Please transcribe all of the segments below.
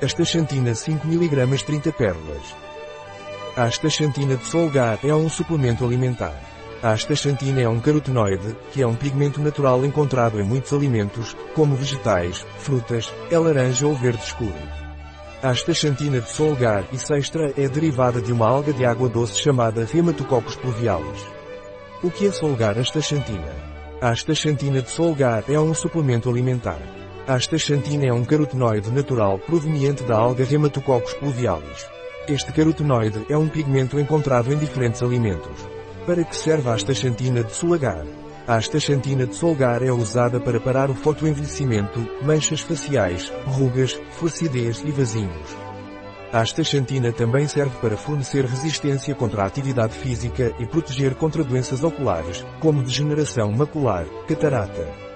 Astaxantina 5 mg 30 pérolas. A astaxantina de Solgar é um suplemento alimentar. A astaxantina é um carotenoide, que é um pigmento natural encontrado em muitos alimentos, como vegetais, frutas, é laranja ou verde escuro. A astaxantina de Solgar e Sextra é derivada de uma alga de água doce chamada Hematococcus pluvialis. O que é Solgar astaxantina? A astaxantina de Solgar é um suplemento alimentar. A astaxantina é um carotenoide natural proveniente da alga Hematococcus pluvialis. Este carotenoide é um pigmento encontrado em diferentes alimentos. Para que serve a astaxantina de Solgar? A astaxantina de Solgar é usada para parar o fotoenvelhecimento, manchas faciais, rugas, flacidez e vasinhos. A astaxantina também serve para fornecer resistência contra a atividade física e proteger contra doenças oculares, como degeneração macular, catarata.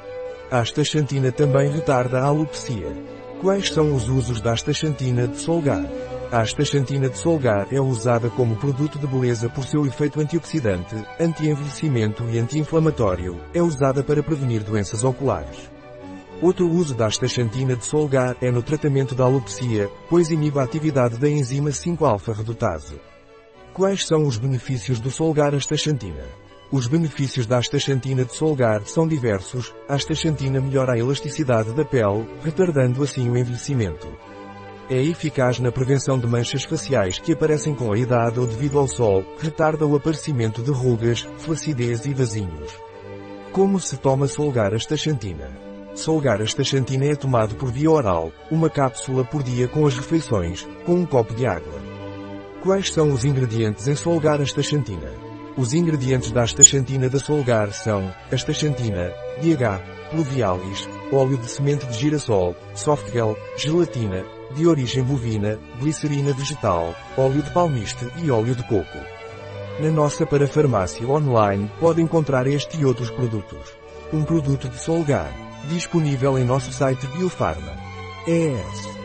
A astaxantina também retarda a alopecia. Quais são os usos da astaxantina de Solgar? A astaxantina de Solgar é usada como produto de beleza por seu efeito antioxidante, anti-envelhecimento e anti-inflamatório. É usada para prevenir doenças oculares. Outro uso da astaxantina de Solgar é no tratamento da alopecia, pois inibe a atividade da enzima 5-alfa-redutase. Quais são os benefícios do Solgar astaxantina? Os benefícios da astaxantina de Solgar são diversos. A astaxantina melhora a elasticidade da pele, retardando assim o envelhecimento. É eficaz na prevenção de manchas faciais que aparecem com a idade ou devido ao sol, retarda o aparecimento de rugas, flacidez e vasinhos. Como se toma Solgar astaxantina? Solgar astaxantina é tomado por via oral, uma cápsula por dia com as refeições, com um copo de água. Quais são os ingredientes em Solgar astaxantina? Os ingredientes da astaxantina da Solgar são astaxantina, DH, pluvialis, óleo de semente de girassol, softgel, gelatina, de origem bovina, glicerina vegetal, óleo de palmiste e óleo de coco. Na nossa parafarmácia online pode encontrar este e outros produtos. Um produto de Solgar, disponível em nosso site Biofarma. ES